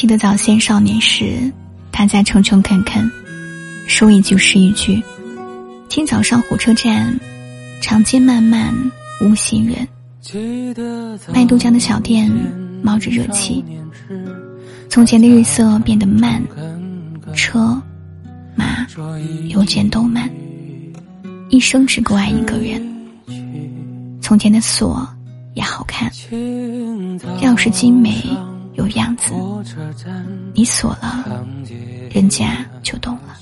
记得早先少年时，他在诚诚恳恳，说一句是一句。今早上火车站，长街漫漫无行人。卖豆浆的小店冒着热气。从前的日色变得慢，车马邮件都慢。一生只够爱一个人。从前的锁也好看，钥匙精美有样子。你锁了，人家就懂了。